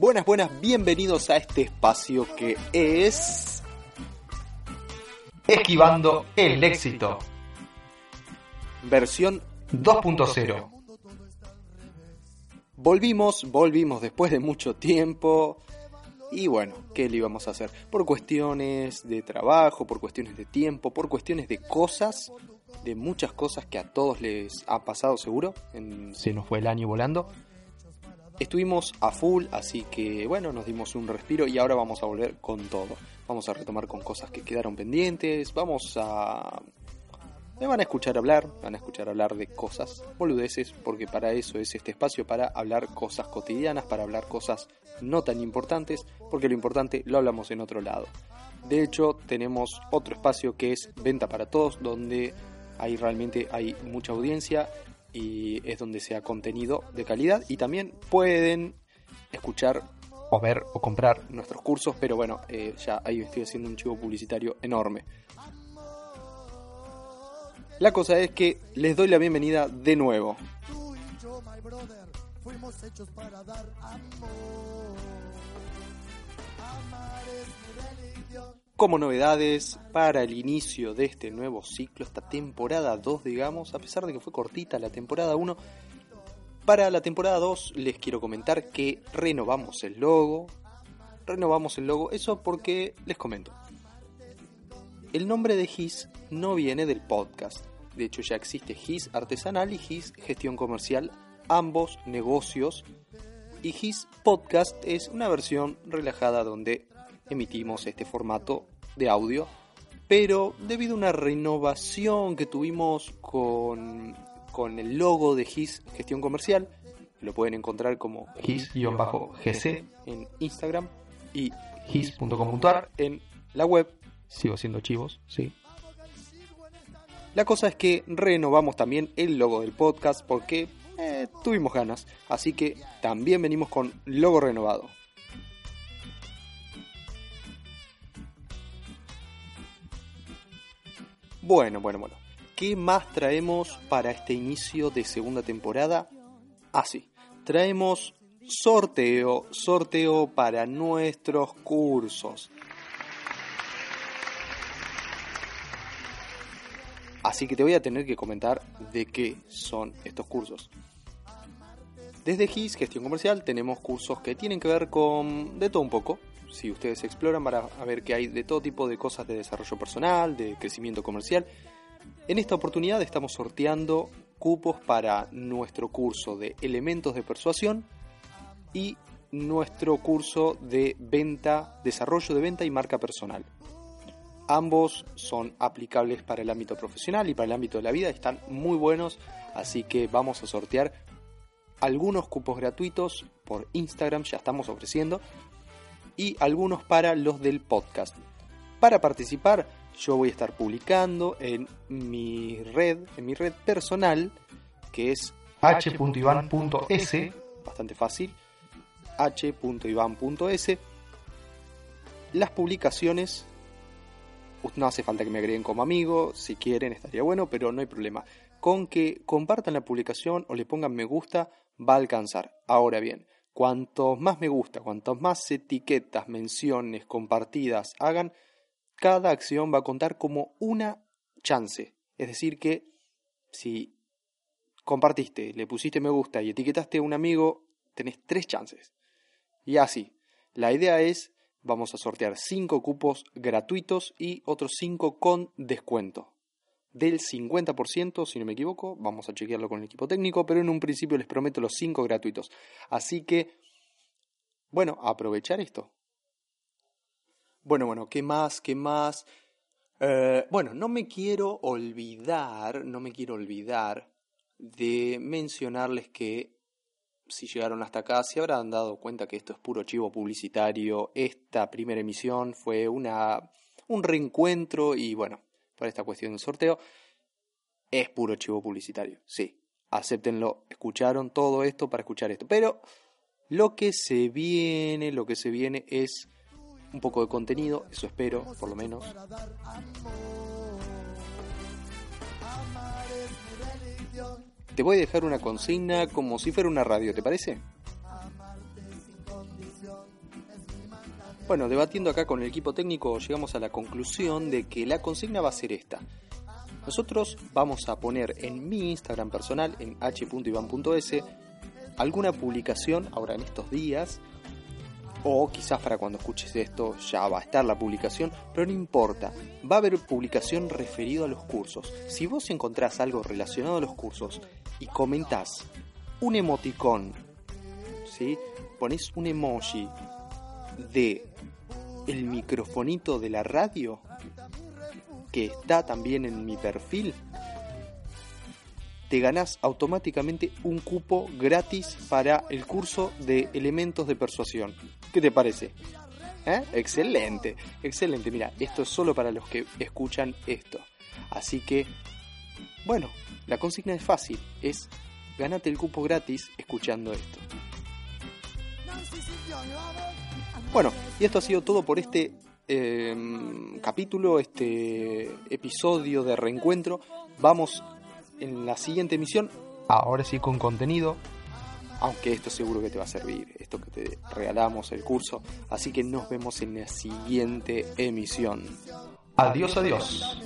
Buenas, buenas, bienvenidos a este espacio que es... Esquivando el éxito. Versión 2.0. Volvimos, volvimos después de mucho tiempo. Y bueno, ¿qué le íbamos a hacer? Por cuestiones de trabajo, por cuestiones de tiempo, por cuestiones de cosas, de muchas cosas que a todos les ha pasado seguro. Se nos fue el año volando. Estuvimos a full, así que bueno, nos dimos un respiro y ahora vamos a volver con todo. Vamos a retomar con cosas que quedaron pendientes, vamos a... Me van a escuchar hablar, van a escuchar hablar de cosas boludeces, porque para eso es este espacio, para hablar cosas cotidianas, para hablar cosas no tan importantes, porque lo importante lo hablamos en otro lado. De hecho, tenemos otro espacio que es Venta para Todos, donde ahí realmente hay mucha audiencia y es donde sea contenido de calidad y también pueden escuchar o ver o comprar nuestros cursos, pero bueno, eh, ya ahí estoy haciendo un chivo publicitario enorme. La cosa es que les doy la bienvenida de nuevo. Como novedades para el inicio de este nuevo ciclo, esta temporada 2, digamos, a pesar de que fue cortita la temporada 1, para la temporada 2 les quiero comentar que renovamos el logo. Renovamos el logo, eso porque les comento. El nombre de GIS no viene del podcast. De hecho ya existe GIS artesanal y GIS gestión comercial, ambos negocios. Y GIS podcast es una versión relajada donde emitimos este formato de audio. Pero debido a una renovación que tuvimos con, con el logo de GIS Gestión Comercial, lo pueden encontrar como GIS-GC en Instagram y GIS.com.ar en la web. Sigo siendo chivos, sí. La cosa es que renovamos también el logo del podcast porque tuvimos ganas. Así que también venimos con logo renovado. Bueno, bueno, bueno. ¿Qué más traemos para este inicio de segunda temporada? Ah, sí. Traemos sorteo, sorteo para nuestros cursos. Así que te voy a tener que comentar de qué son estos cursos. Desde GIS, Gestión Comercial, tenemos cursos que tienen que ver con de todo un poco. Si ustedes exploran van a ver que hay de todo tipo de cosas de desarrollo personal, de crecimiento comercial. En esta oportunidad estamos sorteando cupos para nuestro curso de elementos de persuasión y nuestro curso de venta, desarrollo de venta y marca personal. Ambos son aplicables para el ámbito profesional y para el ámbito de la vida, están muy buenos, así que vamos a sortear algunos cupos gratuitos por Instagram, ya estamos ofreciendo, y algunos para los del podcast. Para participar, yo voy a estar publicando en mi red, en mi red personal, que es h.ivan.s, bastante fácil, h.ivan.s, las publicaciones no hace falta que me agreguen como amigo, si quieren estaría bueno, pero no hay problema. Con que compartan la publicación o le pongan me gusta, va a alcanzar. Ahora bien, cuantos más me gusta, cuantos más etiquetas, menciones, compartidas hagan, cada acción va a contar como una chance. Es decir, que si compartiste, le pusiste me gusta y etiquetaste a un amigo, tenés tres chances. Y así. La idea es vamos a sortear 5 cupos gratuitos y otros 5 con descuento. Del 50%, si no me equivoco, vamos a chequearlo con el equipo técnico, pero en un principio les prometo los 5 gratuitos. Así que, bueno, aprovechar esto. Bueno, bueno, ¿qué más? ¿Qué más? Eh, bueno, no me quiero olvidar, no me quiero olvidar de mencionarles que si llegaron hasta acá, se habrán dado cuenta que esto es puro chivo publicitario. Esta primera emisión fue una, un reencuentro y bueno, para esta cuestión del sorteo, es puro chivo publicitario. Sí, acéptenlo. Escucharon todo esto para escuchar esto. Pero lo que se viene, lo que se viene es un poco de contenido, eso espero, por lo menos. Te voy a dejar una consigna como si fuera una radio, ¿te parece? Bueno, debatiendo acá con el equipo técnico llegamos a la conclusión de que la consigna va a ser esta. Nosotros vamos a poner en mi Instagram personal, en h.ivan.es, alguna publicación ahora en estos días, o quizás para cuando escuches esto ya va a estar la publicación, pero no importa, va a haber publicación referido a los cursos. Si vos encontrás algo relacionado a los cursos y comentás un emoticón, ¿sí? pones un emoji de el microfonito de la radio que está también en mi perfil, te ganás automáticamente un cupo gratis para el curso de elementos de persuasión. ¿Qué te parece? ¿Eh? Excelente, excelente. Mira, esto es solo para los que escuchan esto. Así que, bueno, la consigna es fácil, es ganate el cupo gratis escuchando esto. Bueno, y esto ha sido todo por este eh, capítulo, este episodio de reencuentro. Vamos en la siguiente emisión, Ahora sí con contenido. aunque esto seguro que te va a servir, esto que te regalamos el curso. Así que nos vemos en la siguiente emisión. Adiós, adiós.